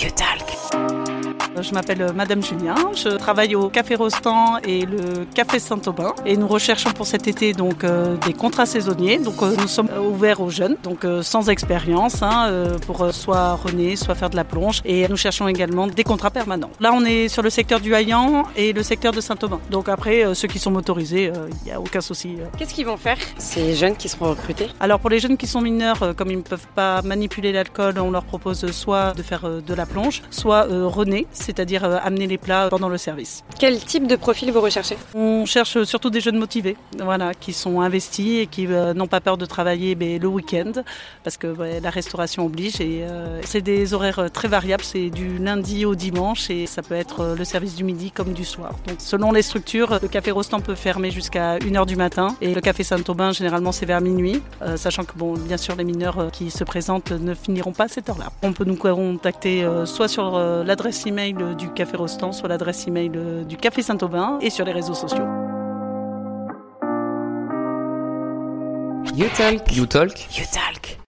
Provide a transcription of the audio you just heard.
You talk. Je m'appelle euh, Madame Julien, je travaille au Café Rostand et le Café Saint-Aubin et nous recherchons pour cet été donc euh, des contrats saisonniers. Donc euh, nous sommes ouverts aux jeunes, donc sans expérience, hein, pour soit rené, soit faire de la plonge et nous cherchons également des contrats permanents. Là on est sur le secteur du Haillan et le secteur de Saint-Aubin. Donc après ceux qui sont motorisés, il n'y a aucun souci. Qu'est-ce qu'ils vont faire ces jeunes qui seront recrutés? Alors pour les jeunes qui sont mineurs, comme ils ne peuvent pas manipuler l'alcool, on leur propose soit de faire de la plonge, soit rené c'est-à-dire euh, amener les plats pendant le service. Quel type de profil vous recherchez? On cherche surtout des jeunes motivés, voilà, qui sont investis et qui euh, n'ont pas peur de travailler mais, le week-end, parce que la restauration oblige. Et euh, c'est des horaires très variables, c'est du lundi au dimanche et ça peut être le service du midi comme du soir. Donc selon les structures, le café Rostand peut fermer jusqu'à 1h du matin et le café Saint-Aubin généralement c'est vers minuit, sachant que bon, bien sûr les mineurs qui se présentent ne finiront pas à cette heure-là. On peut nous contacter soit sur l'adresse email du Café Rostand, soit l'adresse email du Café Saint-Aubin et sur les réseaux sociaux. You Talk. You Talk. You Talk.